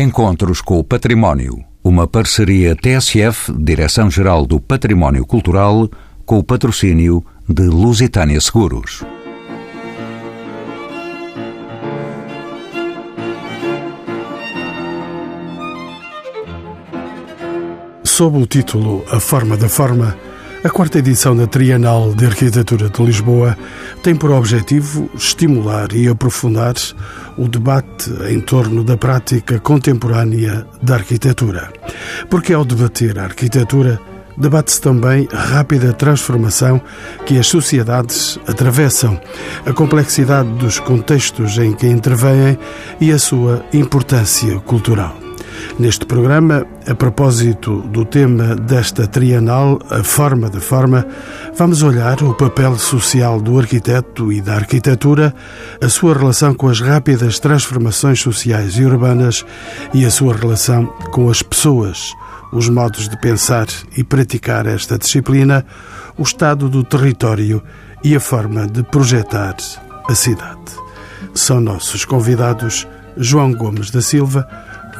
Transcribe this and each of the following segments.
Encontros com o Património. Uma parceria TSF, Direção-Geral do Património Cultural, com o patrocínio de Lusitânia Seguros. Sob o título A Forma da Forma, a quarta edição da Trienal de Arquitetura de Lisboa tem por objetivo estimular e aprofundar o debate em torno da prática contemporânea da arquitetura. Porque ao debater a arquitetura, debate-se também a rápida transformação que as sociedades atravessam, a complexidade dos contextos em que intervêm e a sua importância cultural. Neste programa, a propósito do tema desta trienal, a forma da forma, vamos olhar o papel social do arquiteto e da arquitetura, a sua relação com as rápidas transformações sociais e urbanas e a sua relação com as pessoas, os modos de pensar e praticar esta disciplina, o estado do território e a forma de projetar a cidade. São nossos convidados João Gomes da Silva,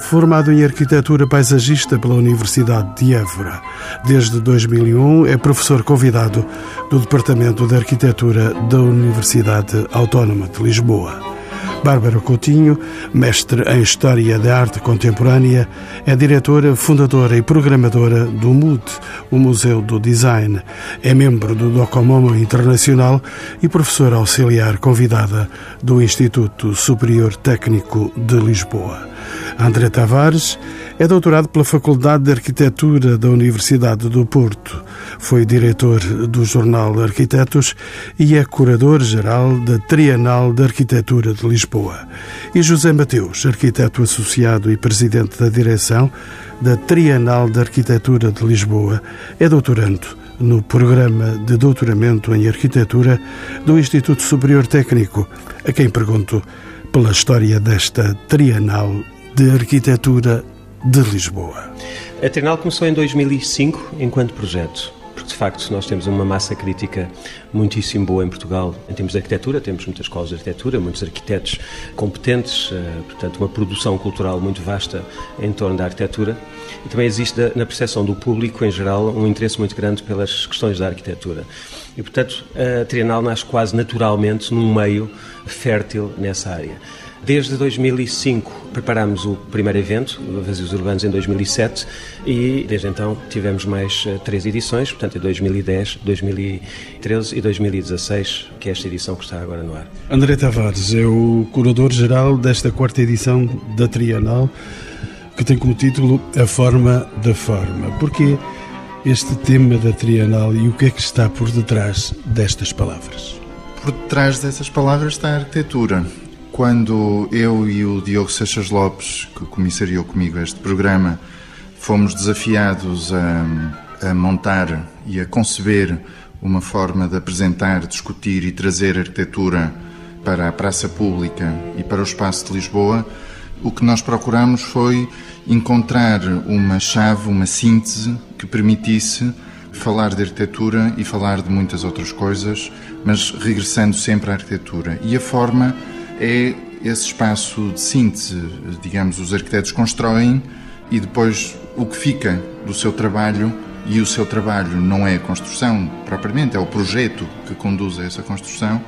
Formado em arquitetura paisagista pela Universidade de Évora, desde 2001 é professor convidado do Departamento de Arquitetura da Universidade Autónoma de Lisboa. Bárbara Coutinho, mestre em História da Arte Contemporânea, é diretora, fundadora e programadora do MUD, o Museu do Design. É membro do Docomomo Internacional e professora auxiliar convidada do Instituto Superior Técnico de Lisboa. André Tavares é doutorado pela Faculdade de Arquitetura da Universidade do Porto. Foi diretor do jornal Arquitetos e é curador-geral da Trienal de Arquitetura de Lisboa. E José Mateus, arquiteto associado e presidente da direção da Trienal de Arquitetura de Lisboa, é doutorando no programa de doutoramento em arquitetura do Instituto Superior Técnico, a quem pergunto pela história desta Trienal de Arquitetura de Lisboa. A Trienal começou em 2005 enquanto projeto. Porque, de facto, nós temos uma massa crítica muitíssimo boa em Portugal em termos de arquitetura, temos muitas escolas de arquitetura, muitos arquitetos competentes, eh, portanto, uma produção cultural muito vasta em torno da arquitetura. E também existe, na percepção do público em geral, um interesse muito grande pelas questões da arquitetura. E, portanto, a Trienal nasce quase naturalmente num meio fértil nessa área. Desde 2005 preparámos o primeiro evento, Vazios Urbanos, em 2007 e desde então tivemos mais eh, três edições, portanto em 2010, 2013 e 2016, que é esta edição que está agora no ar. André Tavares é o curador-geral desta quarta edição da Trienal, que tem como título A Forma da Forma. Porquê este tema da Trienal e o que é que está por detrás destas palavras? Por detrás dessas palavras está a arquitetura quando eu e o Diogo Seixas Lopes, que comissariou comigo este programa, fomos desafiados a, a montar e a conceber uma forma de apresentar, discutir e trazer arquitetura para a praça pública e para o espaço de Lisboa, o que nós procuramos foi encontrar uma chave, uma síntese que permitisse falar de arquitetura e falar de muitas outras coisas, mas regressando sempre à arquitetura. E a forma é esse espaço de síntese, digamos, os arquitetos constroem e depois o que fica do seu trabalho e o seu trabalho não é a construção propriamente, é o projeto que conduz a essa construção,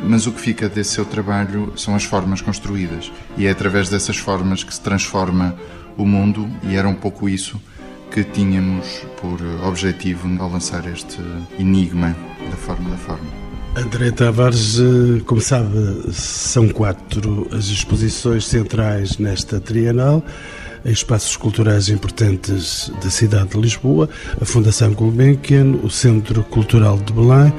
mas o que fica desse seu trabalho são as formas construídas e é através dessas formas que se transforma o mundo e era um pouco isso que tínhamos por objetivo ao lançar este enigma da forma da forma. André Tavares, eh, como sabe, são quatro as exposições centrais nesta trienal em espaços culturais importantes da cidade de Lisboa, a Fundação Gulbenkian, o Centro Cultural de Belém,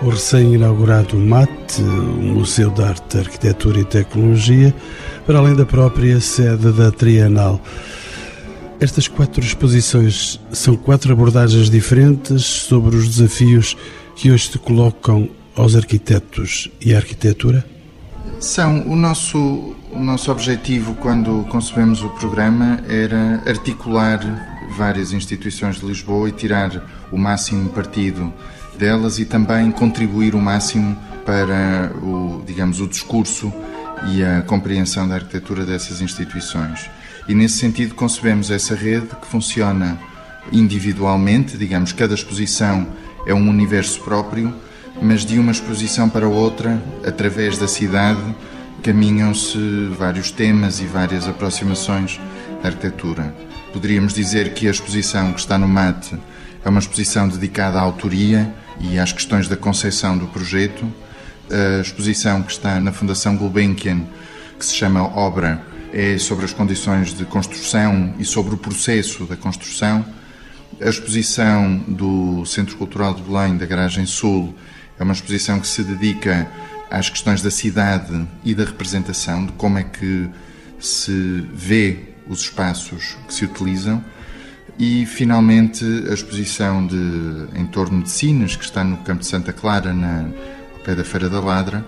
o recém-inaugurado MAT, o Museu de Arte, Arquitetura e Tecnologia, para além da própria sede da Trienal. Estas quatro exposições são quatro abordagens diferentes sobre os desafios que hoje se colocam aos arquitetos e à arquitetura? São. O nosso, o nosso objetivo quando concebemos o programa era articular várias instituições de Lisboa e tirar o máximo partido delas e também contribuir o máximo para o, digamos, o discurso e a compreensão da arquitetura dessas instituições. E nesse sentido concebemos essa rede que funciona individualmente, digamos, cada exposição é um universo próprio, mas de uma exposição para outra, através da cidade, caminham-se vários temas e várias aproximações da arquitetura. Poderíamos dizer que a exposição que está no MAT é uma exposição dedicada à autoria e às questões da concepção do projeto. A exposição que está na Fundação Gulbenkian, que se chama Obra, é sobre as condições de construção e sobre o processo da construção. A exposição do Centro Cultural de Belém, da Garagem Sul, é uma exposição que se dedica às questões da cidade e da representação, de como é que se vê os espaços que se utilizam. E, finalmente, a exposição de, em torno de Sines, que está no Campo de Santa Clara, na, ao pé da Feira da Ladra,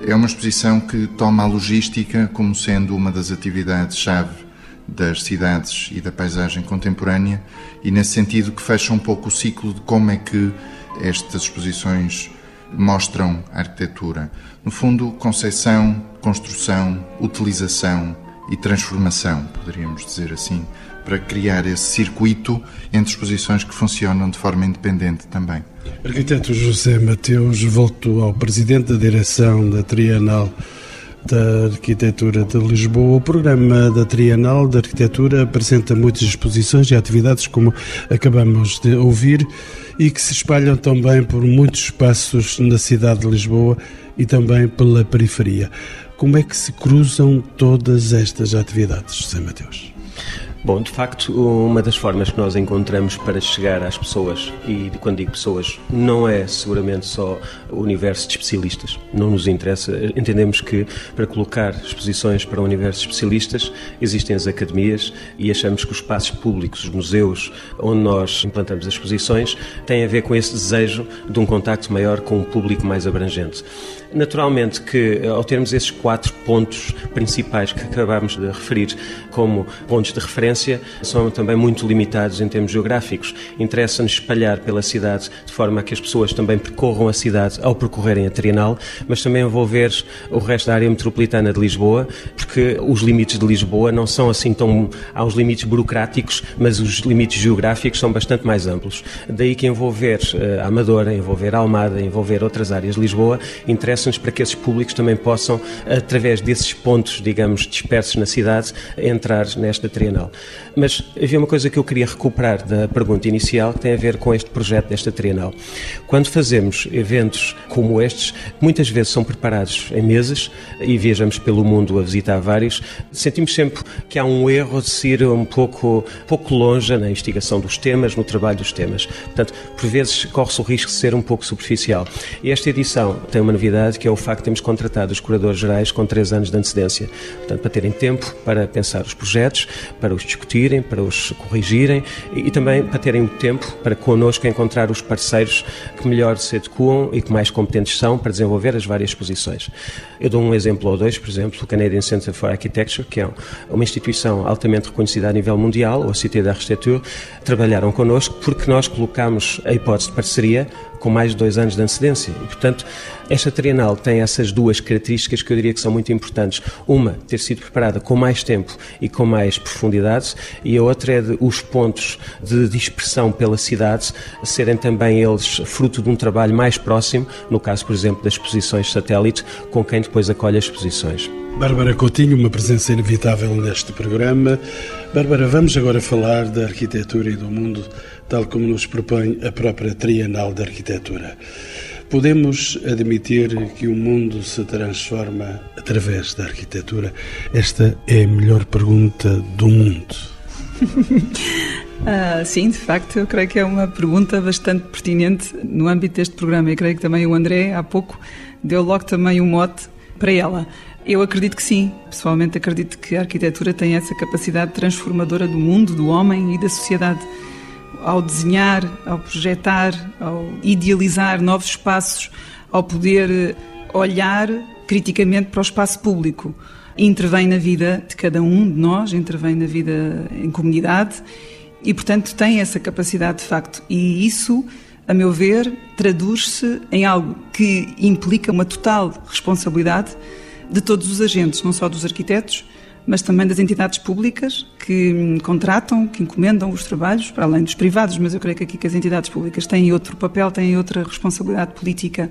é uma exposição que toma a logística como sendo uma das atividades-chave das cidades e da paisagem contemporânea e, nesse sentido, que fecha um pouco o ciclo de como é que estas exposições mostram a arquitetura. No fundo, concepção, construção, utilização e transformação, poderíamos dizer assim, para criar esse circuito entre exposições que funcionam de forma independente também. Arquiteto José Mateus, volto ao presidente da direção da Trienal da Arquitetura de Lisboa. O programa da Trienal de Arquitetura apresenta muitas exposições e atividades, como acabamos de ouvir, e que se espalham também por muitos espaços na cidade de Lisboa e também pela periferia. Como é que se cruzam todas estas atividades, José Mateus? Bom, de facto, uma das formas que nós encontramos para chegar às pessoas, e quando digo pessoas, não é seguramente só o universo de especialistas. Não nos interessa. Entendemos que para colocar exposições para o universo de especialistas existem as academias e achamos que os espaços públicos, os museus, onde nós implantamos as exposições, têm a ver com esse desejo de um contacto maior com um público mais abrangente. Naturalmente que, ao termos esses quatro pontos principais que acabámos de referir como pontos de referência, são também muito limitados em termos geográficos. Interessa-nos espalhar pela cidade de forma a que as pessoas também percorram a cidade ao percorrerem a Trienal, mas também envolver o resto da área metropolitana de Lisboa, porque os limites de Lisboa não são assim tão. Há os limites burocráticos, mas os limites geográficos são bastante mais amplos. Daí que envolver a Amadora, envolver a Almada, envolver outras áreas de Lisboa, interessa interessa-nos para que esses públicos também possam, através desses pontos, digamos, dispersos na cidade, entrar nesta trienal. Mas havia uma coisa que eu queria recuperar da pergunta inicial, que tem a ver com este projeto desta trienal. Quando fazemos eventos como estes, muitas vezes são preparados em meses e viajamos pelo mundo a visitar vários, sentimos sempre que há um erro de se ir um pouco, pouco longe na investigação dos temas, no trabalho dos temas. Portanto, por vezes corre-se o risco de ser um pouco superficial. E esta edição tem uma novidade que é o facto de termos contratado os curadores gerais com três anos de antecedência. Portanto, para terem tempo para pensar os projetos, para os discutirem, para os corrigirem e, e também para terem o tempo para connosco encontrar os parceiros que melhor se adequam e que mais competentes são para desenvolver as várias exposições. Eu dou um exemplo ou dois, por exemplo, o Canadian Center for Architecture, que é uma instituição altamente reconhecida a nível mundial, ou a Cité d'Architecture, trabalharam connosco porque nós colocamos a hipótese de parceria com mais de dois anos de antecedência. E, portanto, esta trienal tem essas duas características que eu diria que são muito importantes. Uma, ter sido preparada com mais tempo e com mais profundidade, e a outra é de os pontos de dispersão pela cidade serem também eles fruto de um trabalho mais próximo, no caso, por exemplo, das exposições satélite, com quem depois acolhe as exposições. Bárbara Coutinho, uma presença inevitável neste programa. Bárbara, vamos agora falar da arquitetura e do mundo, tal como nos propõe a própria Trienal da Arquitetura. Podemos admitir que o mundo se transforma através da arquitetura? Esta é a melhor pergunta do mundo. ah, sim, de facto, eu creio que é uma pergunta bastante pertinente no âmbito deste programa e creio que também o André, há pouco, deu logo também um mote para ela. Eu acredito que sim. Pessoalmente acredito que a arquitetura tem essa capacidade transformadora do mundo, do homem e da sociedade ao desenhar, ao projetar, ao idealizar novos espaços, ao poder eh, olhar criticamente para o espaço público. Intervém na vida de cada um de nós, intervém na vida em comunidade e, portanto, tem essa capacidade de facto. E isso, a meu ver, traduz-se em algo que implica uma total responsabilidade de todos os agentes, não só dos arquitetos, mas também das entidades públicas que contratam, que encomendam os trabalhos, para além dos privados, mas eu creio que aqui que as entidades públicas têm outro papel, têm outra responsabilidade política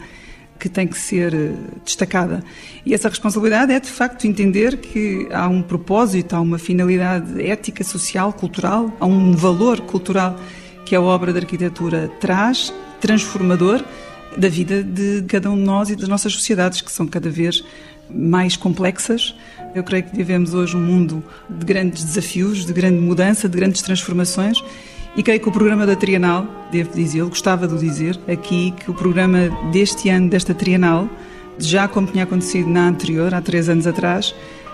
que tem que ser eh, destacada. E essa responsabilidade é, de facto, entender que há um propósito, há uma finalidade ética, social, cultural, há um valor cultural que a obra de arquitetura traz, transformador da vida de cada um de nós e das nossas sociedades, que são cada vez mais complexas. Eu creio que vivemos hoje um mundo de grandes desafios, de grande mudança, de grandes transformações e creio que o programa da Trienal, devo dizer, gostava de dizer aqui que o programa deste ano, desta Trienal, já como tinha acontecido na anterior, há três anos atrás,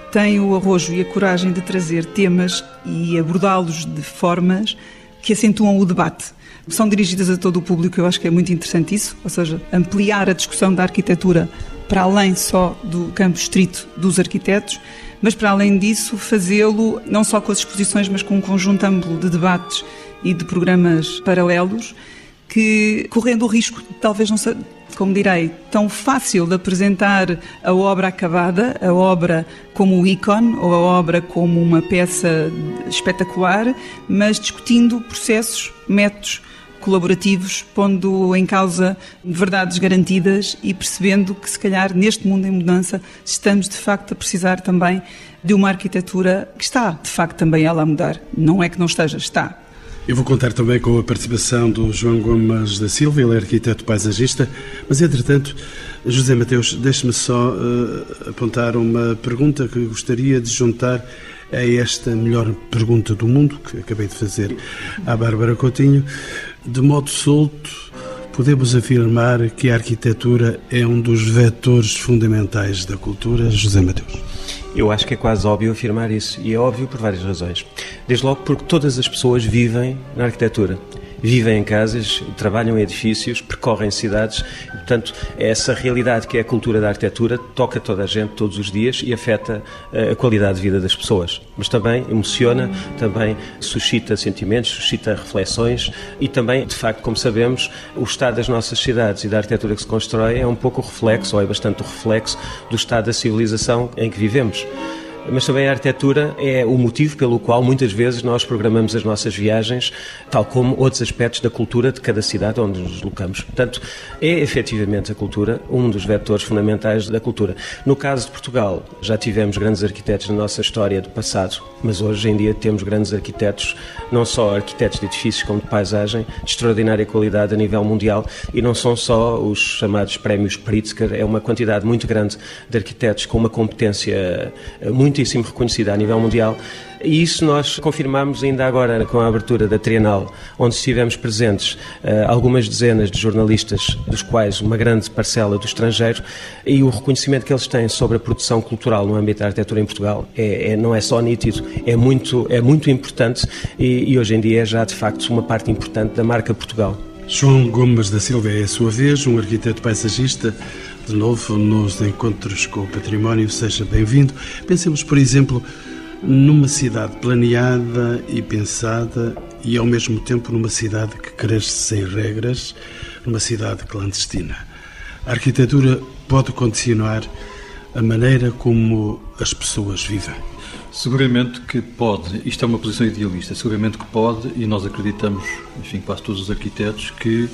tem o arrojo e a coragem de trazer temas e abordá-los de formas que acentuam o debate. São dirigidas a todo o público, eu acho que é muito interessante isso, ou seja, ampliar a discussão da arquitetura para além só do campo estrito dos arquitetos, mas para além disso fazê-lo não só com as exposições, mas com um conjunto amplo de debates e de programas paralelos que, correndo o risco talvez não ser, como direi, tão fácil de apresentar a obra acabada, a obra como ícone ou a obra como uma peça espetacular, mas discutindo processos, métodos colaborativos, pondo em causa verdades garantidas e percebendo que, se calhar, neste mundo em mudança, estamos de facto a precisar também de uma arquitetura que está, de facto, também ela a mudar. Não é que não esteja, está. Eu vou contar também com a participação do João Gomes da Silva, ele é arquiteto paisagista, mas entretanto, José Mateus, deixe-me só uh, apontar uma pergunta que gostaria de juntar a esta melhor pergunta do mundo que acabei de fazer à Bárbara Coutinho. De modo solto, podemos afirmar que a arquitetura é um dos vetores fundamentais da cultura, José Mateus. Eu acho que é quase óbvio afirmar isso, e é óbvio por várias razões. Desde logo porque todas as pessoas vivem na arquitetura vivem em casas, trabalham em edifícios, percorrem cidades. Portanto, essa realidade que é a cultura da arquitetura toca toda a gente todos os dias e afeta eh, a qualidade de vida das pessoas. Mas também emociona, também suscita sentimentos, suscita reflexões e também, de facto, como sabemos, o estado das nossas cidades e da arquitetura que se constrói é um pouco o reflexo, ou é bastante o reflexo, do estado da civilização em que vivemos mas também a arquitetura é o motivo pelo qual muitas vezes nós programamos as nossas viagens, tal como outros aspectos da cultura de cada cidade onde nos deslocamos. Portanto, é efetivamente a cultura um dos vetores fundamentais da cultura. No caso de Portugal, já tivemos grandes arquitetos na nossa história do passado, mas hoje em dia temos grandes arquitetos, não só arquitetos de edifícios como de paisagem, de extraordinária qualidade a nível mundial, e não são só os chamados prémios Pritzker, é uma quantidade muito grande de arquitetos com uma competência muito muitíssimo reconhecida a nível mundial. E isso nós confirmamos ainda agora com a abertura da Trienal, onde estivemos presentes uh, algumas dezenas de jornalistas, dos quais uma grande parcela do estrangeiro, e o reconhecimento que eles têm sobre a produção cultural no âmbito da arquitetura em Portugal é, é não é só nítido, é muito, é muito importante e, e hoje em dia é já de facto uma parte importante da marca Portugal. João Gomes da Silva é a sua vez um arquiteto paisagista de novo nos encontros com o património, seja bem-vindo. Pensemos, por exemplo, numa cidade planeada e pensada e ao mesmo tempo numa cidade que cresce sem regras, numa cidade clandestina. A arquitetura pode condicionar a maneira como as pessoas vivem. Seguramente que pode, isto é uma posição idealista, seguramente que pode e nós acreditamos, enfim, quase todos os arquitetos, que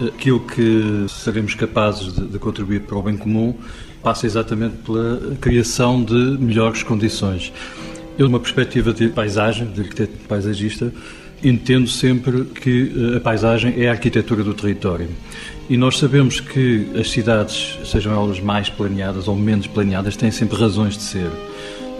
aquilo que seremos capazes de, de, contribuir para o bem comum passa exatamente pela criação de melhores condições. Eu, numa perspectiva de paisagem, de arquiteto paisagista, entendo sempre que eh, a paisagem é a arquitetura do território. E nós sabemos que as cidades, sejam elas mais planeadas ou menos planeadas, têm sempre razões de ser.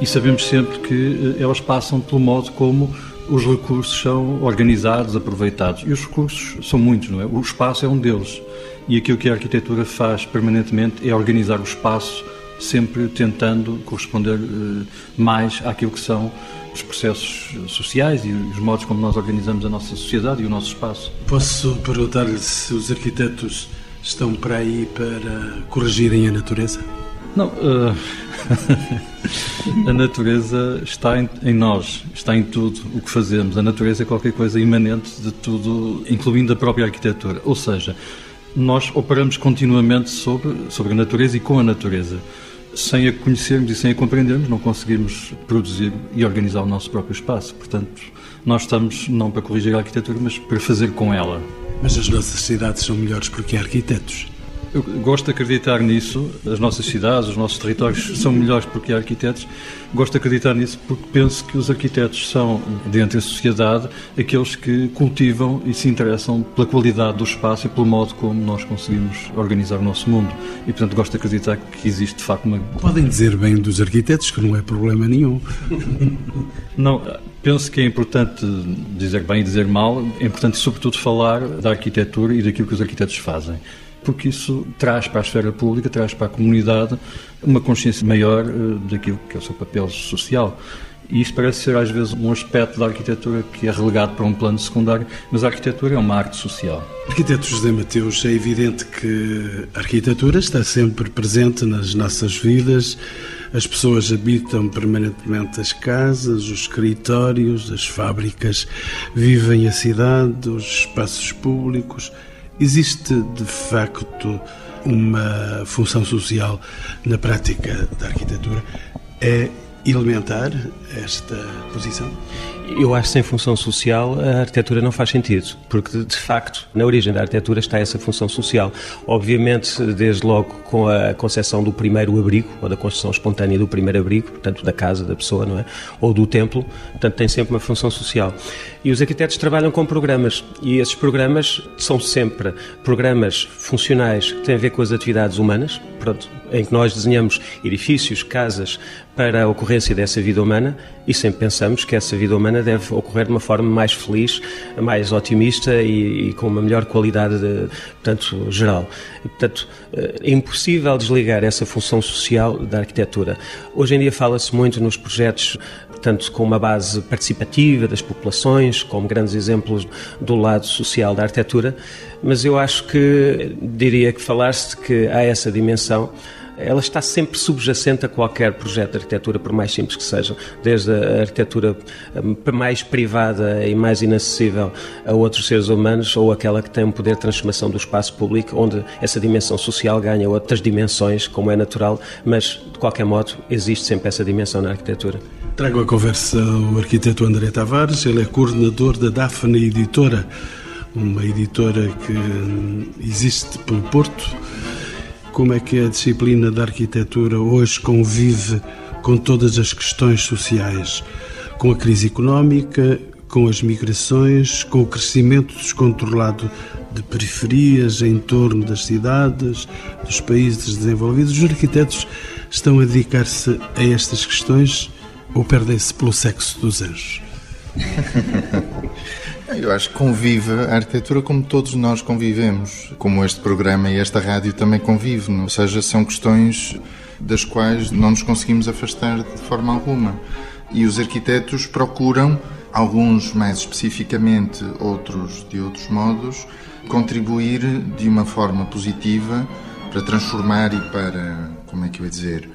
E sabemos sempre que eh, elas passam pelo modo como os recursos são organizados, aproveitados. E os recursos são muitos, não é? O espaço é um deles. E aquilo que a arquitetura faz permanentemente é organizar o espaço, sempre tentando corresponder eh, mais àquilo que são os processos sociais e os modos como nós organizamos a nossa sociedade e o nosso espaço. Posso perguntar-lhe se os arquitetos estão para aí para corrigirem a natureza? Não. Uh... a natureza está em, em, nós, está em tudo o que fazemos. A natureza é qualquer coisa imanente de tudo, incluindo a própria arquitetura. Ou seja, nós operamos continuamente sobre, sobre a natureza e com a natureza. sem a conhecermos e sem a compreendermos, não conseguimos produzir e organizar o nosso próprio espaço. Portanto, nós estamos não para corrigir a arquitetura, mas para fazer com ela. Mas as nossas cidades são melhores porque há arquitetos. Eu gosto de acreditar nisso. As nossas cidades, os nossos territórios são melhores porque há arquitetos. Gosto de acreditar nisso porque penso que os arquitetos são, dentro da sociedade, aqueles que cultivam e se interessam pela qualidade do espaço e pelo modo como nós conseguimos organizar o nosso mundo. E, portanto, gosto de acreditar que existe, de facto, uma. Podem dizer bem dos arquitetos, que não é problema nenhum. não, penso que é importante dizer bem e dizer mal. É importante, sobretudo, falar da arquitetura e daquilo que os arquitetos fazem porque isso traz para a esfera pública, traz para a comunidade uma consciência maior eh, daquilo que é o seu papel social. E isso parece ser às vezes um aspecto da arquitetura que é relegado para um plano secundário, mas a arquitetura é uma arte social. Arquiteto José Mateus, é evidente que a arquitetura está sempre presente nas nossas vidas. As pessoas habitam permanentemente as casas, os escritórios, as fábricas, vivem a cidade, os espaços públicos. Existe, de facto, uma função social na prática da arquitetura? É elementar esta posição? Eu acho que sem função social a arquitetura não faz sentido, porque de facto na origem da arquitetura está essa função social. Obviamente, desde logo com a concepção do primeiro abrigo, ou da construção espontânea do primeiro abrigo, portanto da casa da pessoa, não é? Ou do templo, portanto tem sempre uma função social. E os arquitetos trabalham com programas, e esses programas são sempre programas funcionais que têm a ver com as atividades humanas, pronto, em que nós desenhamos edifícios, casas para a ocorrência dessa vida humana e sempre pensamos que essa vida humana deve ocorrer de uma forma mais feliz, mais otimista e, e com uma melhor qualidade, de, portanto, geral. E, portanto, é impossível desligar essa função social da arquitetura. Hoje em dia fala-se muito nos projetos portanto, com uma base participativa das populações, como grandes exemplos do lado social da arquitetura, mas eu acho que diria que falar-se que há essa dimensão ela está sempre subjacente a qualquer projeto de arquitetura, por mais simples que seja, desde a arquitetura hum, mais privada e mais inacessível a outros seres humanos, ou aquela que tem um poder de transformação do espaço público, onde essa dimensão social ganha outras dimensões, como é natural, mas, de qualquer modo, existe sempre essa dimensão na arquitetura. Trago a conversa o arquiteto André Tavares, ele é coordenador da Daphne Editora, uma editora que existe pelo Porto. Como é que a disciplina da arquitetura hoje convive com todas as questões sociais, com a crise económica, com as migrações, com o crescimento descontrolado de periferias em torno das cidades, dos países desenvolvidos. Os arquitetos estão a dedicar-se a estas questões ou perdem-se pelo sexo dos anjos? Eu acho que convive a arquitetura como todos nós convivemos, como este programa e esta rádio também convivem, ou seja, são questões das quais não nos conseguimos afastar de forma alguma. E os arquitetos procuram, alguns mais especificamente, outros de outros modos, contribuir de uma forma positiva para transformar e para, como é que eu ia dizer,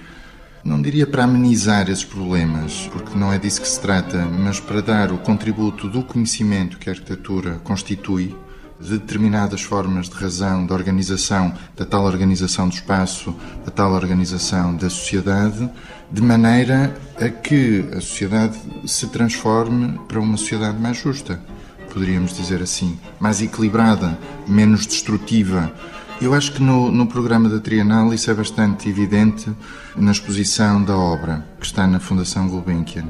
não diria para amenizar esses problemas, porque não é disso que se trata, mas para dar o contributo do conhecimento que a arquitetura constitui, de determinadas formas de razão, da organização, da tal organização do espaço, da tal organização da sociedade, de maneira a que a sociedade se transforme para uma sociedade mais justa, poderíamos dizer assim, mais equilibrada, menos destrutiva eu acho que no, no programa da Trienal isso é bastante evidente na exposição da obra que está na Fundação Gulbenkian.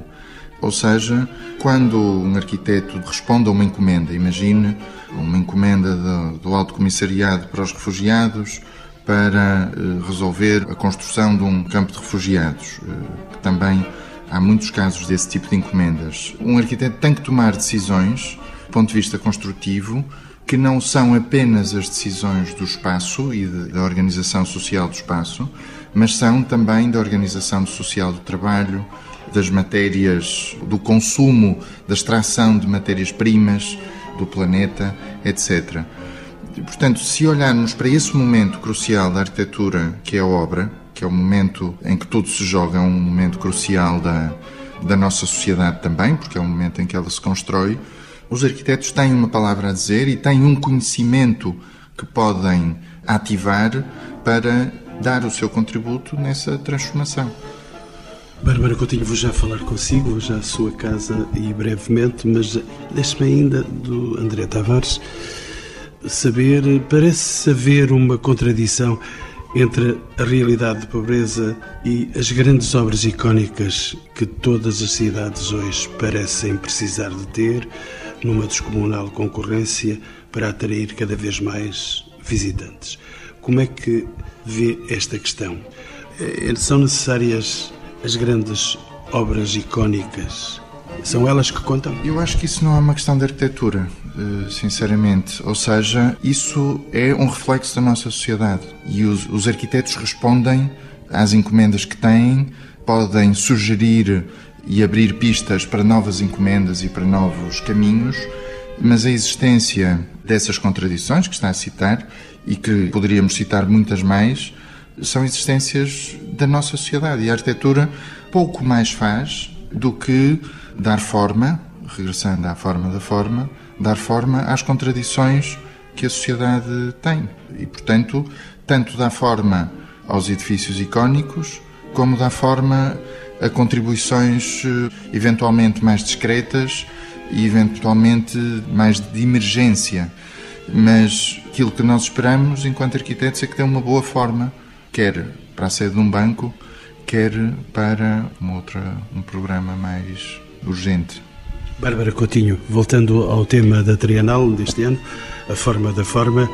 Ou seja, quando um arquiteto responde a uma encomenda, imagine uma encomenda do, do Alto Comissariado para os Refugiados para eh, resolver a construção de um campo de refugiados, eh, que também há muitos casos desse tipo de encomendas. Um arquiteto tem que tomar decisões, do ponto de vista construtivo, que não são apenas as decisões do espaço e da organização social do espaço, mas são também da organização social do trabalho, das matérias, do consumo, da extração de matérias-primas do planeta, etc. Portanto, se olharmos para esse momento crucial da arquitetura, que é a obra, que é o momento em que tudo se joga, é um momento crucial da, da nossa sociedade também, porque é o momento em que ela se constrói, os arquitetos têm uma palavra a dizer e têm um conhecimento que podem ativar para dar o seu contributo nessa transformação. Bárbara Coutinho, vou já falar consigo, vou já à sua casa e brevemente, mas deixe-me ainda do André Tavares saber, parece haver uma contradição entre a realidade de pobreza e as grandes obras icónicas que todas as cidades hoje parecem precisar de ter numa descomunal concorrência para atrair cada vez mais visitantes. Como é que vê esta questão? Eh, são necessárias as grandes obras icónicas? São elas que contam? Eu acho que isso não é uma questão de arquitetura. Eh, sinceramente. Ou seja, isso é um reflexo da nossa sociedade e os, os arquitetos respondem às encomendas que têm, podem sugerir e abrir pistas para novas encomendas e para novos caminhos, mas a existência dessas contradições que está a citar e que poderíamos citar muitas mais, são existências da nossa sociedade e a arquitetura pouco mais faz do que dar forma, regressando à forma da forma, dar forma às contradições que a sociedade tem. E, portanto, tanto dá forma aos edifícios icónicos, como dá forma a contribuições eh, eventualmente mais discretas e eventualmente mais de emergência. Mas aquilo que nós esperamos enquanto arquitetos é que dê uma boa forma, quer para a sede de um banco, quer para uma outra, um programa mais urgente. Bárbara Coutinho, voltando ao tema da Trienal deste ano, a forma da forma,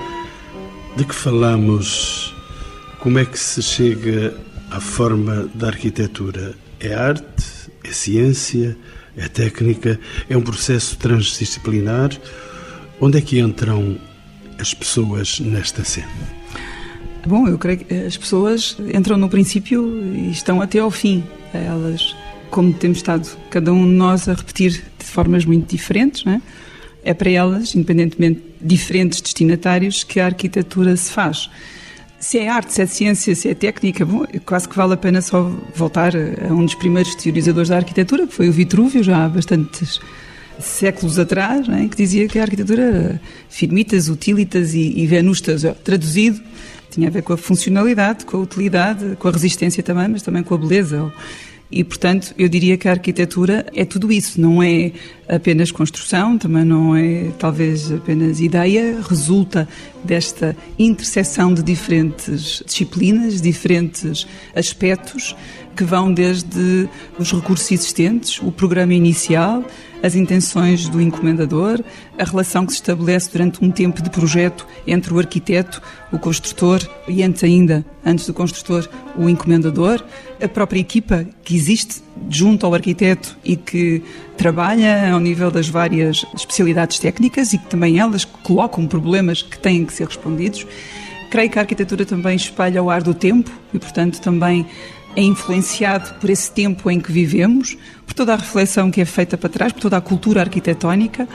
de que falamos? Como é que se chega à forma da arquitetura? É arte? É ciência? É técnica? É um processo transdisciplinar? Onde é que entram as pessoas nesta cena? Bom, eu creio que as pessoas entram no princípio e estão até ao fim. Elas como temos estado cada um de nós a repetir de formas muito diferentes, é? é para elas, independentemente de diferentes destinatários, que a arquitetura se faz. Se é arte, se é ciência, se é técnica, bom, quase que vale a pena só voltar a um dos primeiros teorizadores da arquitetura, que foi o Vitrúvio, já há bastantes séculos atrás, é? que dizia que a arquitetura era firmitas, utilitas e, e venustas. Traduzido, tinha a ver com a funcionalidade, com a utilidade, com a resistência também, mas também com a beleza. E, portanto, eu diria que a arquitetura é tudo isso, não é apenas construção, também não é talvez apenas ideia, resulta desta interseção de diferentes disciplinas, diferentes aspectos que vão desde os recursos existentes, o programa inicial, as intenções do encomendador, a relação que se estabelece durante um tempo de projeto entre o arquiteto, o construtor e antes ainda, antes do construtor, o encomendador, a própria equipa que existe junto ao arquiteto e que trabalha ao nível das várias especialidades técnicas e que também elas colocam problemas que têm que ser respondidos. Creio que a arquitetura também espalha o ar do tempo e, portanto, também é influenciado por esse tempo em que vivemos, por toda a reflexão que é feita para trás, por toda a cultura arquitetónica.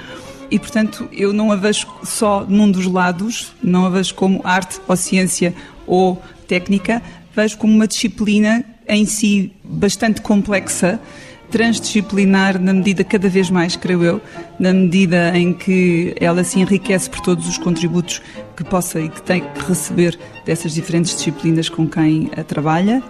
E, portanto, eu não a vejo só num dos lados, não a vejo como arte ou ciência ou técnica, vejo como uma disciplina em si bastante complexa transdisciplinar na medida cada vez mais, creio eu, na medida em que ela se enriquece por todos os contributos que possa e que tem que receber dessas diferentes disciplinas com quem a trabalha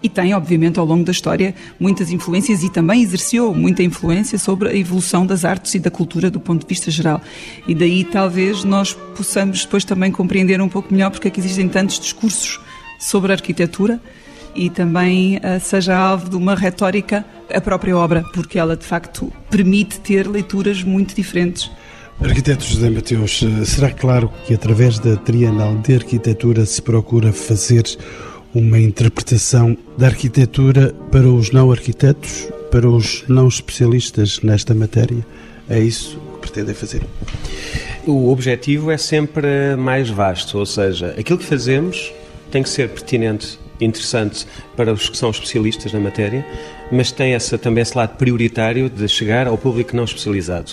e tem, obviamente, ao longo da história muitas influências e também exerceu muita influência sobre a evolução das artes e da cultura do ponto de vista geral. E daí talvez nós possamos depois também compreender um pouco melhor porque é que existem tantos discursos sobre a arquitetura e também uh, seja alvo de uma retórica a própria obra, porque ela de facto permite ter leituras muito diferentes. Arquiteto José Mateus, eh, será claro que através da Trienal de Arquitetura se procura fazer uma interpretação da arquitetura para os não arquitetos, para os não especialistas nesta matéria? É isso que pretendem fazer? O objetivo é sempre mais vasto, ou seja, aquilo que fazemos tem que ser pertinente interessante para os que são especialistas na matéria, mas tem essa, também esse lado prioritário de chegar ao público não especializado.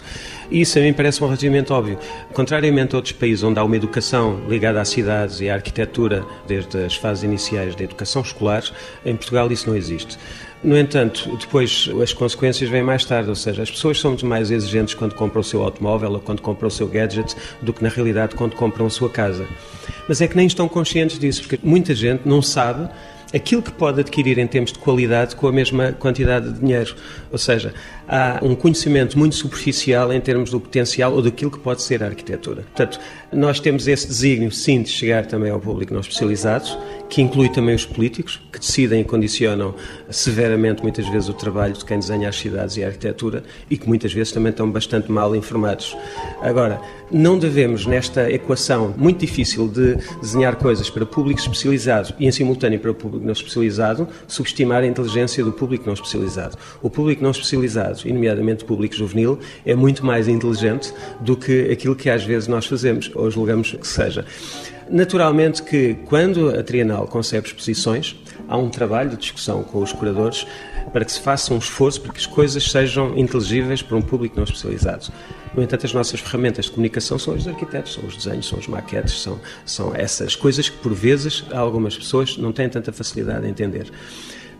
Isso a mim parece um relativamente óbvio. Contrariamente a outros países onde há uma educação ligada às cidades e à arquitetura, desde as fases iniciais da educação escolar, em Portugal isso não existe. No entanto, depois as consequências vêm mais tarde, ou seja, as pessoas são muito mais exigentes quando compram o seu automóvel ou quando compram o seu gadget do que na realidade quando compram a sua casa. Mas é que nem estão conscientes disso, porque muita gente não sabe aquilo que pode adquirir em termos de qualidade com a mesma quantidade de dinheiro. Ou seja, há um conhecimento muito superficial em termos do potencial ou daquilo que pode ser a arquitetura. Portanto, nós temos esse desígnio, sim, de chegar também ao público não especializado, que inclui também os políticos, que decidem e condicionam severamente, muitas vezes, o trabalho de quem desenha as cidades e a arquitetura e que muitas vezes também estão bastante mal informados. Agora, não devemos, nesta equação muito difícil de desenhar coisas para público especializado e, em simultâneo, para o público não especializado, subestimar a inteligência do público não especializado. O público não especializado, e nomeadamente o público juvenil, é muito mais inteligente do que aquilo que às vezes nós fazemos ou julgamos que seja. Naturalmente que quando a Trienal concebe exposições, há um trabalho de discussão com os curadores para que se faça um esforço para que as coisas sejam inteligíveis para um público não especializado. No entanto, as nossas ferramentas de comunicação são os arquitetos, são os desenhos, são os maquetes, são, são essas coisas que, por vezes, algumas pessoas não têm tanta facilidade em entender.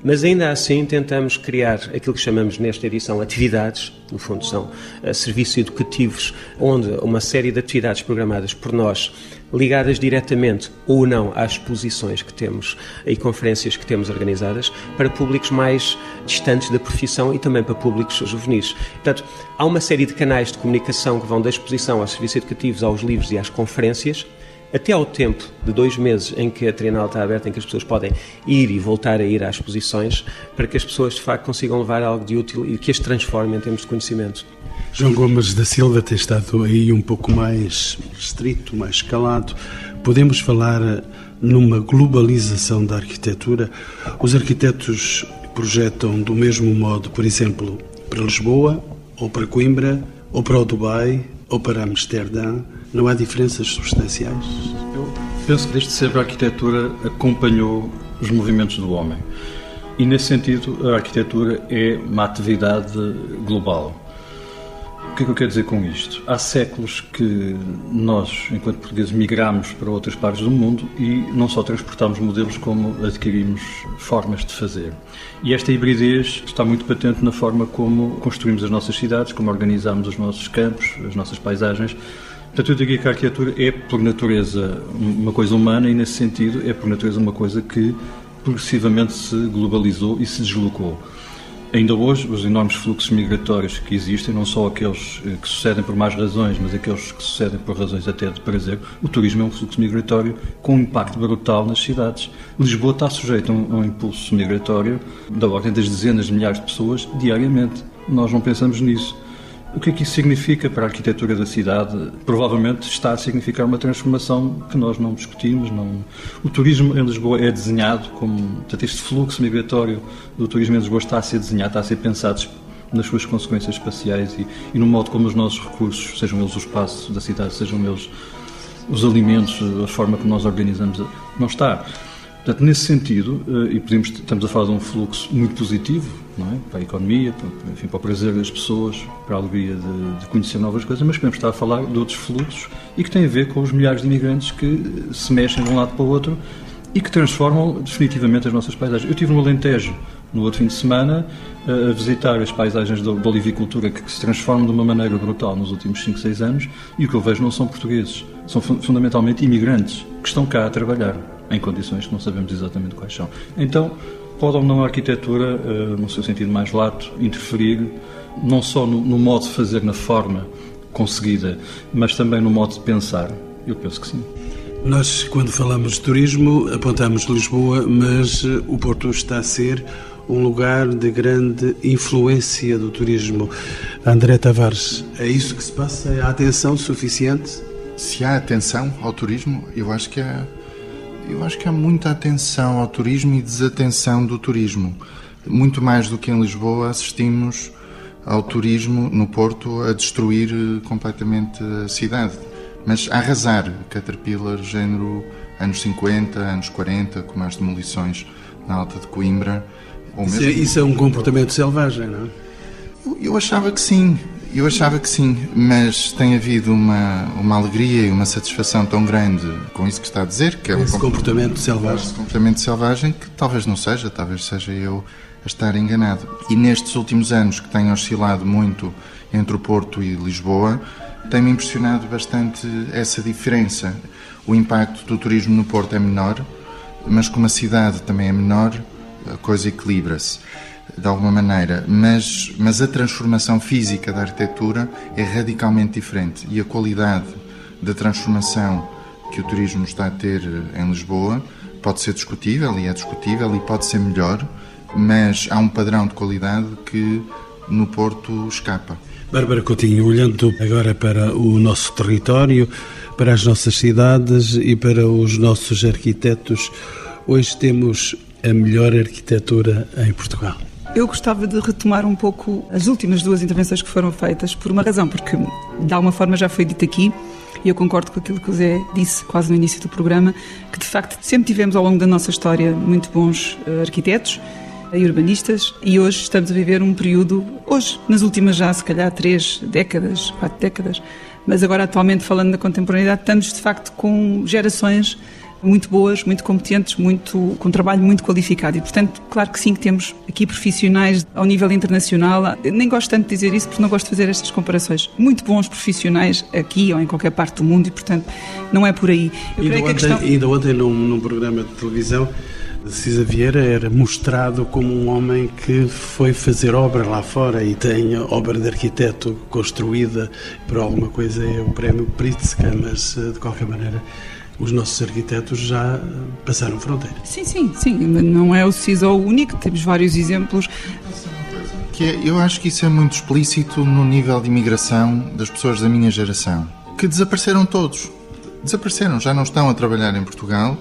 Mas ainda assim tentamos criar aquilo que chamamos nesta edição atividades, no fundo são uh, serviços educativos, onde uma série de atividades programadas por nós, ligadas diretamente ou não às exposições que temos e conferências que temos organizadas, para públicos mais distantes da profissão e também para públicos juvenis. Portanto, há uma série de canais de comunicação que vão da exposição aos serviços educativos, aos livros e às conferências, até ao tempo de dois meses em que a Trienal está aberta, em que as pessoas podem ir e voltar a ir às exposições, para que as pessoas de facto consigam levar algo de útil e que as transforme em termos de conhecimento. João Gomes da Silva tem estado aí um pouco mais restrito, mais escalado. Podemos falar numa globalização da arquitetura? Os arquitetos projetam do mesmo modo, por exemplo, para Lisboa, ou para Coimbra, ou para o Dubai, ou para Amsterdã? Não há diferenças substanciais? Eu penso que desde sempre a arquitetura acompanhou os movimentos do homem. E nesse sentido, a arquitetura é uma atividade global. O que é que eu quero dizer com isto? Há séculos que nós, enquanto portugueses, migramos para outras partes do mundo e não só transportamos modelos, como adquirimos formas de fazer. E esta hibridez está muito patente na forma como construímos as nossas cidades, como organizamos os nossos campos, as nossas paisagens. Portanto, eu diria que a arquitetura é, por natureza, uma coisa humana e, nesse sentido, é, por natureza, uma coisa que progressivamente se globalizou e se deslocou. Ainda hoje, os enormes fluxos migratórios que existem, não só aqueles eh, que sucedem por más razões, mas aqueles que sucedem por razões até de prazer, o turismo é um fluxo migratório com um impacto brutal nas cidades. Lisboa está sujeito a um, a um impulso migratório da ordem das dezenas de milhares de pessoas diariamente. Nós não pensamos nisso. O que é que isso significa para a arquitetura da cidade? Provavelmente está a significar uma transformação que nós não discutimos. Não... O turismo em Lisboa é desenhado como. Portanto, este fluxo migratório do turismo em Lisboa está a ser desenhado, está a ser pensado nas suas consequências espaciais e, e no modo como os nossos recursos, sejam eles o espaço da cidade, sejam eles os alimentos, a forma como nós organizamos, não está. Portanto, nesse sentido, eh, e podemos, estamos a falar de um fluxo muito positivo, é? Para a economia, para, enfim, para o prazer das pessoas, para a alegria de, de, conhecer novas coisas, mas podemos estar a falar de outros fluxos e que têm a ver com os milhares de imigrantes que se mexem de um lado para o outro e que transformam definitivamente as nossas paisagens. Eu estive no Alentejo no outro fim de semana a visitar as paisagens da olivicultura que se transformam de uma maneira brutal nos últimos 5, 6 anos e o que eu vejo não são portugueses, são fundamentalmente imigrantes que estão cá a trabalhar em condições que não sabemos exatamente quais são. Então, pode ou não a arquitetura, eh, no seu sentido mais lato, interferir não só no, no modo de fazer, na forma conseguida, mas também no modo de pensar? Eu penso que sim. Nós, quando falamos de turismo, apontamos Lisboa, mas eh, o Porto está a ser um lugar de grande influência do turismo. André Tavares, é isso que se passa? É a atenção suficiente? Se há atenção ao turismo, eu acho que há eu acho que há muita atenção ao turismo e desatenção do turismo. Muito mais do que em Lisboa, assistimos ao turismo no Porto a destruir eh, completamente a cidade. Mas a arrasar, Caterpillar, género anos 50, anos 40, com as demolições na Alta de Coimbra. Isso é, isso, é, um comportamento selvagem, não é? Eu, eu achava que sim. Eu achava que sim, mas tem havido uma, uma alegria e uma satisfação tão grande com isso que está a dizer, que é esse um comportamento, selvagem. Esse comportamento selvagem que talvez não seja, talvez seja eu a estar enganado. E nestes últimos anos, que têm oscilado muito entre o Porto e Lisboa, tem-me impressionado bastante essa diferença. O impacto do turismo no Porto é menor, mas como a cidade também é menor, a coisa equilibra-se de alguma maneira, mas, mas a transformação física da arquitetura é radicalmente diferente e a qualidade da transformação que o turismo está a ter em Lisboa pode ser discutível e é discutível e pode ser melhor, mas há um padrão de qualidade que no Porto escapa. Bárbara Coutinho, olhando agora para o nosso território, para as nossas cidades e para os nossos arquitetos, hoje temos a melhor arquitetura em Portugal. Eu gostava de retomar um pouco as últimas duas intervenções que foram feitas por uma razão, porque de alguma forma já foi dito aqui, e eu concordo com aquilo que o Zé disse quase no início do programa, que de facto sempre tivemos ao longo da nossa história muito bons uh, arquitetos e urbanistas e hoje estamos a viver um período, hoje, nas últimas já se calhar três décadas, quatro décadas, mas agora atualmente falando da contemporaneidade, estamos de facto com gerações muito boas, muito competentes, muito, com um trabalho muito qualificado. E, portanto, claro que sim, que temos aqui profissionais ao nível internacional. Eu nem gosto tanto de dizer isso porque não gosto de fazer estas comparações. Muito bons profissionais aqui ou em qualquer parte do mundo e, portanto, não é por aí. Eu ainda, ontem, questão... ainda ontem, num, num programa de televisão, Cisa Vieira era mostrado como um homem que foi fazer obra lá fora e tem obra de arquiteto construída por alguma coisa, é o prémio Pritzker, mas eh, de qualquer maneira os nossos arquitetos já passaram fronteira. Sim, sim, sim. Não é o CISO o único, temos vários exemplos. Que é, eu acho que isso é muito explícito no nível de imigração das pessoas da minha geração, que desapareceram todos. Desapareceram, já não estão a trabalhar em Portugal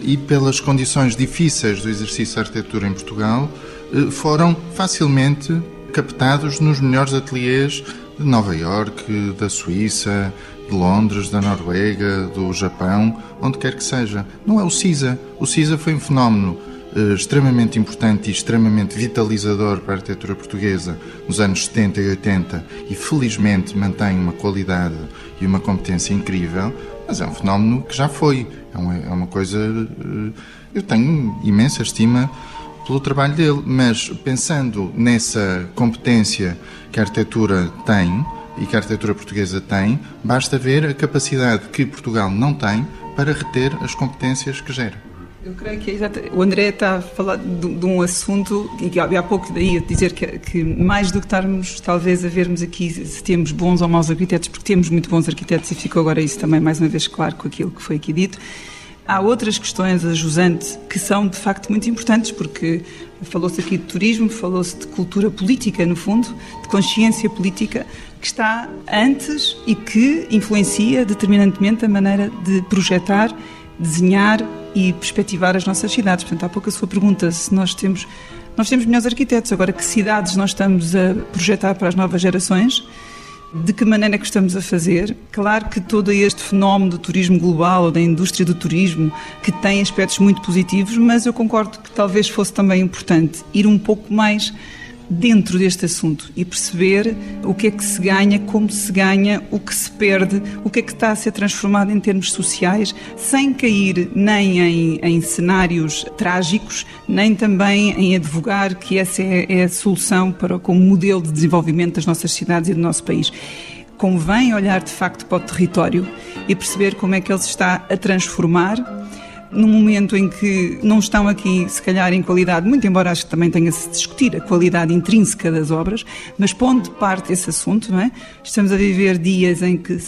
e, pelas condições difíceis do exercício de arquitetura em Portugal, eh, foram facilmente captados nos melhores ateliês de Nova Iorque, da Suíça, de Londres, da Noruega, do Japão, onde quer que seja. Não é o CISA. O CISA foi um fenómeno eh, extremamente importante e extremamente vitalizador para a arquitetura portuguesa nos anos 70 e 80 e felizmente mantém uma qualidade e uma competência incrível, mas é um fenómeno que já foi. É uma, é uma coisa. Eh, eu tenho imensa estima pelo trabalho dele, mas pensando nessa competência que a arquitetura tem, e que a arquitetura portuguesa tem, basta ver a capacidade que Portugal não tem para reter as competências que gera. Eu creio que é. O André está a falar de, de um assunto e há pouco daí a dizer que, que, mais do que estarmos talvez a vermos aqui se temos bons ou maus arquitetos, porque temos muito bons arquitetos e ficou agora isso também mais uma vez claro com aquilo que foi aqui dito. Há outras questões a jusante que são de facto muito importantes, porque falou-se aqui de turismo, falou-se de cultura política, no fundo, de consciência política, que está antes e que influencia determinantemente a maneira de projetar, desenhar e perspectivar as nossas cidades. Portanto, há pouco a sua pergunta se nós temos nós temos melhores arquitetos. Agora, que cidades nós estamos a projetar para as novas gerações? De que maneira é que estamos a fazer? Claro que todo este fenómeno do turismo global ou da indústria do turismo, que tem aspectos muito positivos, mas eu concordo que talvez fosse também importante ir um pouco mais dentro deste assunto e perceber o que é que se ganha, como se ganha, o que se perde, o que é que está a ser transformado em termos sociais, sem cair nem em, em cenários trágicos, nem também em advogar que essa é, é a solução para como modelo de desenvolvimento das nossas cidades e do nosso país. Convém olhar de facto para o território e perceber como é que ele se está a transformar num momento em que não estão aqui, se calhar, em qualidade, muito embora acho que também tenha -se discutir a qualidade intrínseca das obras, mas pondo de parte esse assunto, não é? Estamos a viver dias em que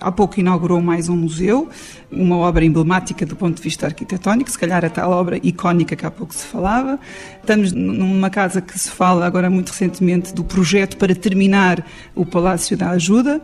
há pouco inaugurou mais um museu, uma obra emblemática do ponto de vista arquitetónico, se calhar a tal obra icónica que há pouco se falava. Estamos numa casa que se fala agora muito recentemente do projeto para terminar o Palácio da Ajuda,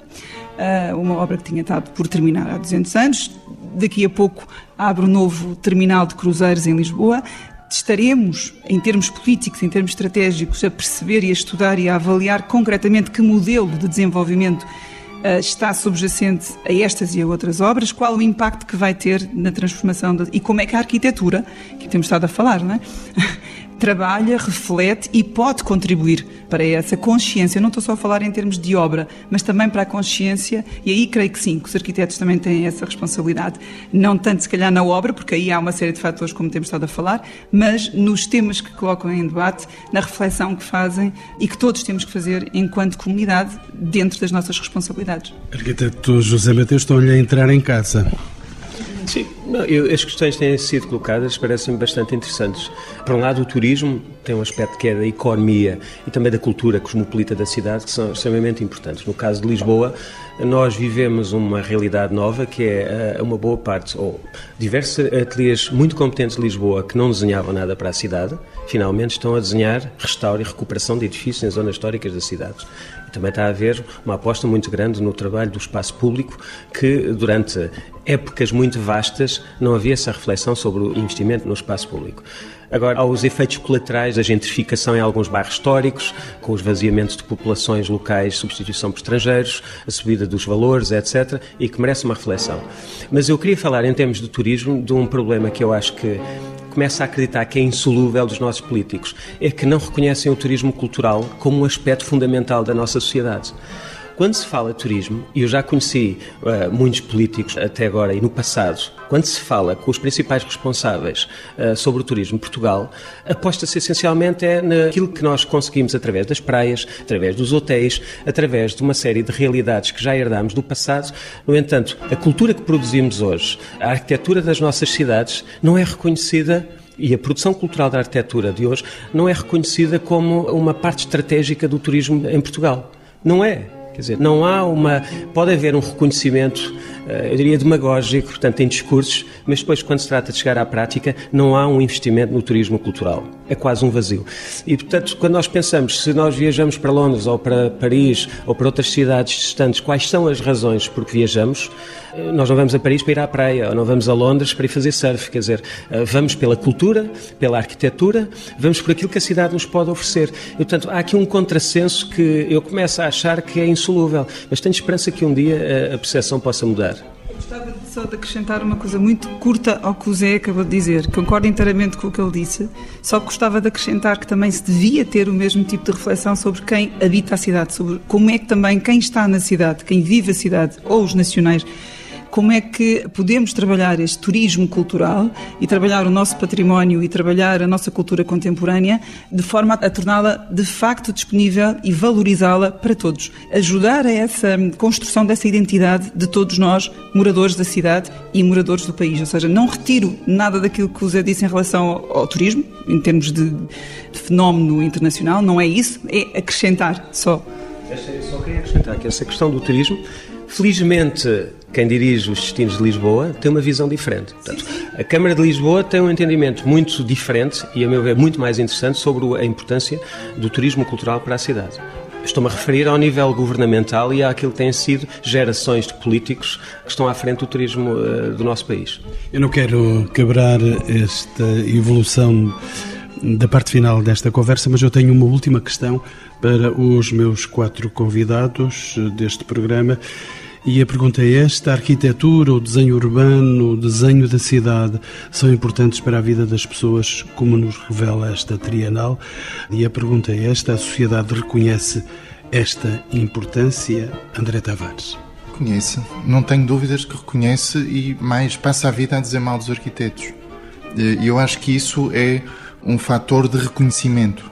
eh, uma obra que tinha estado por terminar há 200 anos daqui a pouco abre um novo terminal de cruzeiros em Lisboa. Estaremos, em termos políticos, em termos estratégicos, a perceber e a estudar e a avaliar concretamente que modelo de desenvolvimento uh, está subjacente a estas e a outras obras, qual o impacto que vai ter na transformação de, e como é que a arquitetura, que temos estado a falar, não é? trabalha, reflete e pode contribuir para essa consciência. Eu não estou só a falar em termos de obra, mas também para a consciência, e aí creio que sim, que os arquitetos também têm essa responsabilidade. Não tanto, se calhar, na obra, porque aí há uma série de fatores, como temos estado a falar, mas nos temas que colocam em debate, na reflexão que fazem e que todos temos que fazer enquanto comunidade, dentro das nossas responsabilidades. Arquiteto José Mateus, estão-lhe a entrar em casa. Sim, não, eu, as questões têm sido colocadas parecem-me bastante interessantes. Por um lado, o turismo tem um aspecto que é da economia e também da cultura cosmopolita da cidade, que são extremamente importantes. No caso de Lisboa, nós vivemos uma realidade nova que é eh, uma boa parte, ou diversos ateliês muito competentes de Lisboa que não desenhavam nada para a cidade, finalmente estão a desenhar restauro e recuperação de edifícios em zonas históricas da cidade. Também está a haver uma aposta muito grande no trabalho do espaço público, que durante épocas muito vastas não havia essa reflexão sobre o investimento no espaço público. Agora, há os efeitos colaterais da gentrificação em alguns bairros históricos, com os vaziamentos de populações locais, substituição por estrangeiros, a subida dos valores, etc., e que merece uma reflexão. Mas eu queria falar, em termos de turismo, de um problema que eu acho que começa a acreditar que é insolúvel dos nossos políticos é que não reconhecem o turismo cultural como um aspecto fundamental da nossa sociedade. Quando se fala turismo, e eu já conheci uh, muitos políticos até agora e no passado, quando se fala com os principais responsáveis uh, sobre o turismo em Portugal, aposta-se essencialmente é naquilo que nós conseguimos através das praias, através dos hotéis, através de uma série de realidades que já herdámos do passado. No entanto, a cultura que produzimos hoje, a arquitetura das nossas cidades, não é reconhecida e a produção cultural da arquitetura de hoje não é reconhecida como uma parte estratégica do turismo em Portugal. Não é. Quer dizer, não há uma. Pode haver um reconhecimento, eu diria demagógico, portanto, em discursos, mas depois, quando se trata de chegar à prática, não há um investimento no turismo cultural. É quase um vazio. E, portanto, quando nós pensamos, se nós viajamos para Londres ou para Paris ou para outras cidades distantes, quais são as razões por que viajamos? Eh, nós não vamos a Paris para ir à praia, ou não vamos a Londres para ir fazer surf. Quer dizer, eh, vamos pela cultura, pela arquitetura, vamos por aquilo que a cidade nos pode oferecer. E, portanto, há aqui um contrassenso que eu começo a achar que é insolúvel, mas tenho esperança que um dia eh, a percepção possa mudar. Gostava só de acrescentar uma coisa muito curta ao que o Zé acabou de dizer. Concordo inteiramente com o que ele disse, só gostava de acrescentar que também se devia ter o mesmo tipo de reflexão sobre quem habita a cidade, sobre como é que também quem está na cidade, quem vive a cidade, ou os nacionais, como é que podemos trabalhar este turismo cultural e trabalhar o nosso património e trabalhar a nossa cultura contemporânea de forma a torná-la de facto disponível e valorizá-la para todos. Ajudar a essa construção dessa identidade de todos nós, moradores da cidade e moradores do país. Ou seja, não retiro nada daquilo que o Zé disse em relação ao, ao turismo, em termos de, de fenómeno internacional, não é isso, é acrescentar só. Eu só queria acrescentar que essa questão do turismo Felizmente, quem dirige os destinos de Lisboa tem uma visão diferente. Portanto, a Câmara de Lisboa tem um entendimento muito diferente e, a meu ver, muito mais interessante sobre a importância do turismo cultural para a cidade. Estou-me a referir ao nível governamental e àquilo que têm sido gerações de políticos que estão à frente do turismo uh, do nosso país. Eu não quero quebrar esta evolução da parte final desta conversa, mas eu tenho uma última questão para os meus quatro convidados deste programa e a pergunta é esta: a arquitetura, o desenho urbano, o desenho da cidade são importantes para a vida das pessoas, como nos revela esta trienal? E a pergunta é esta: a sociedade reconhece esta importância? André Tavares. Reconhece, não tenho dúvidas que reconhece e mais passa a vida a dizer mal dos arquitetos. E eu acho que isso é um fator de reconhecimento.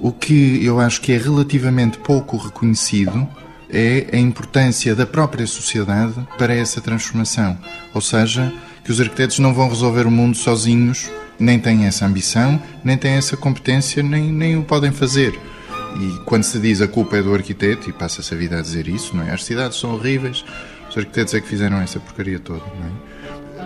O que eu acho que é relativamente pouco reconhecido é a importância da própria sociedade para essa transformação. Ou seja, que os arquitetos não vão resolver o mundo sozinhos, nem têm essa ambição, nem têm essa competência, nem, nem o podem fazer. E quando se diz a culpa é do arquiteto, e passa-se a vida a dizer isso, não é? As cidades são horríveis, os arquitetos é que fizeram essa porcaria toda, não é?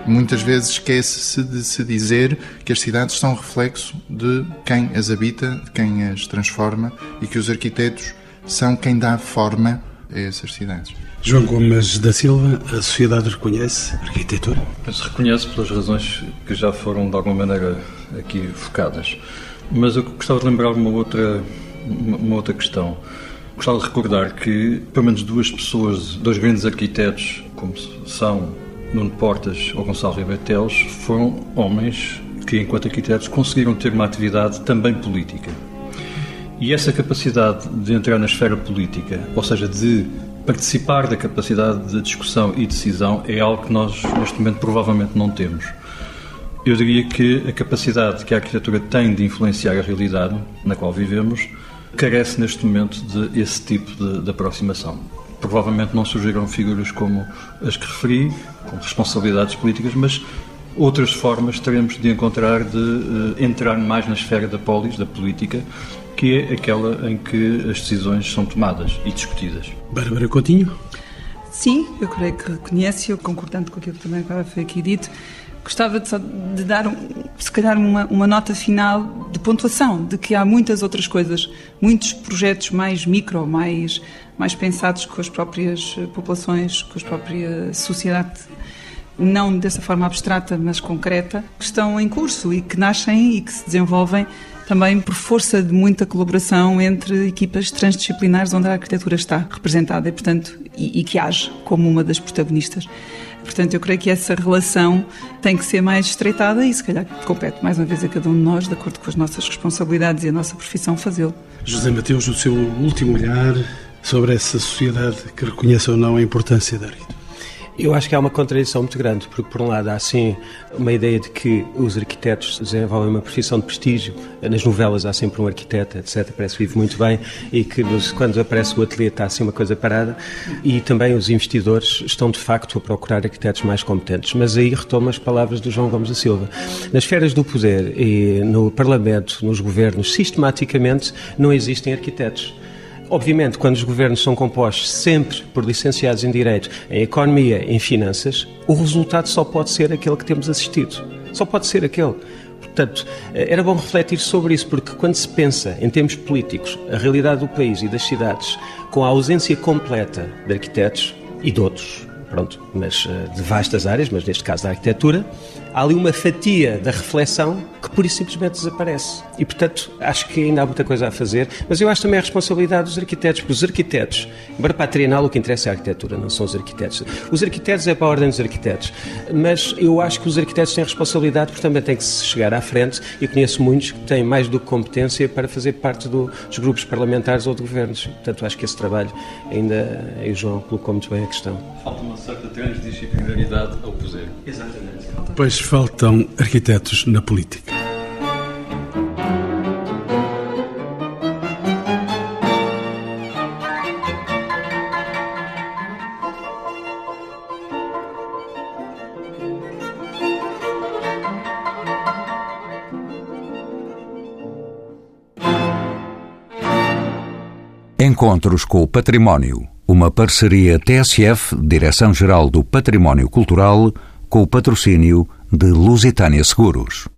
Muitas vezes esquece-se de se dizer que as cidades são reflexo de quem as habita, de quem as transforma e que os arquitetos são quem dá forma a essas cidades. João Gomes da Silva, a sociedade reconhece a arquitetura? Se reconhece pelas razões que já foram de alguma maneira aqui focadas. Mas eu gostava de lembrar uma outra, uma outra questão. Gostava de recordar que pelo menos duas pessoas, dois grandes arquitetos, como são Nuno Portas ou Gonçalo Ribeiro Teles, foram homens que, enquanto arquitetos, conseguiram ter uma atividade também política. E essa capacidade de entrar na esfera política, ou seja, de participar da capacidade de discussão e decisão, é algo que nós, neste momento, provavelmente não temos. Eu diria que a capacidade que a arquitetura tem de influenciar a realidade na qual vivemos carece neste momento de esse tipo de, de aproximação. Provavelmente não surgiram figuras como as que referi, com responsabilidades políticas, mas outras formas teremos de encontrar de uh, entrar mais na esfera da polis, da política, que é aquela em que as decisões são tomadas e discutidas. Bárbara Coutinho? Sim, eu creio que reconhece, eu concordando com aquilo que também agora foi aqui dito, gostava de, de dar, se calhar, uma, uma, nota final de pontuação, de que há muitas outras coisas, muitos projetos mais micro, mais, mais pensados com as próprias populações, com a própria sociedade, não dessa forma abstrata, mas concreta, que estão em curso e que nascem e que se desenvolvem também por força de muita colaboração entre equipas transdisciplinares onde a arquitetura está representada e, portanto, e, e que age como uma das protagonistas. Portanto, eu creio que essa relação tem que ser mais estreitada e, se calhar, compete mais uma vez a cada um de nós, de acordo com as nossas responsabilidades e a nossa profissão, fazê-lo. José Mateus, o seu último olhar sobre essa sociedade que reconhece ou não a importância da arquitetura. Eu acho que há uma contradição muito grande, porque por um lado há sim uma ideia de que os arquitetos desenvolvem uma profissão de prestígio. Nas novelas há sempre um arquiteto, etc. Parece que vive muito bem e que quando aparece o ateliê está assim uma coisa parada. E também os investidores estão de facto a procurar arquitetos mais competentes. Mas aí retomo as palavras do João Gomes da Silva. Nas esferas do poder e no Parlamento, nos governos, sistematicamente não existem arquitetos. Obviamente, quando os governos são compostos sempre por licenciados em Direito, em Economia, em Finanças, o resultado só pode ser aquele que temos assistido. Só pode ser aquele. Portanto, era bom refletir sobre isso, porque quando se pensa em termos políticos, a realidade do país e das cidades, com a ausência completa de arquitetos e de outros, pronto, mas eh, de vastas áreas, mas neste caso da arquitetura, há ali uma fatia da reflexão que pura e simplesmente desaparece. E, portanto, acho que ainda há muita coisa a fazer, mas eu acho também a responsabilidade dos arquitetos, porque os arquitetos, embora para a trienal o que interessa é a arquitetura, não são os arquitetos. Os arquitetos é para a ordem dos arquitetos, mas eu acho que os arquitetos têm responsabilidade, porque também têm que se chegar à frente, e conheço muitos que têm mais do que competência para fazer parte do, dos grupos parlamentares ou de governos. Portanto, acho que esse trabalho ainda, e o João colocou muito bem a questão. Falta uma certa transdisciplinaridade ao poder. Exatamente. Pois faltam arquitetos na política. Encontros com o Património. Uma parceria TSF, Direção-Geral do Património Cultural, com o patrocínio de Lusitânia Seguros.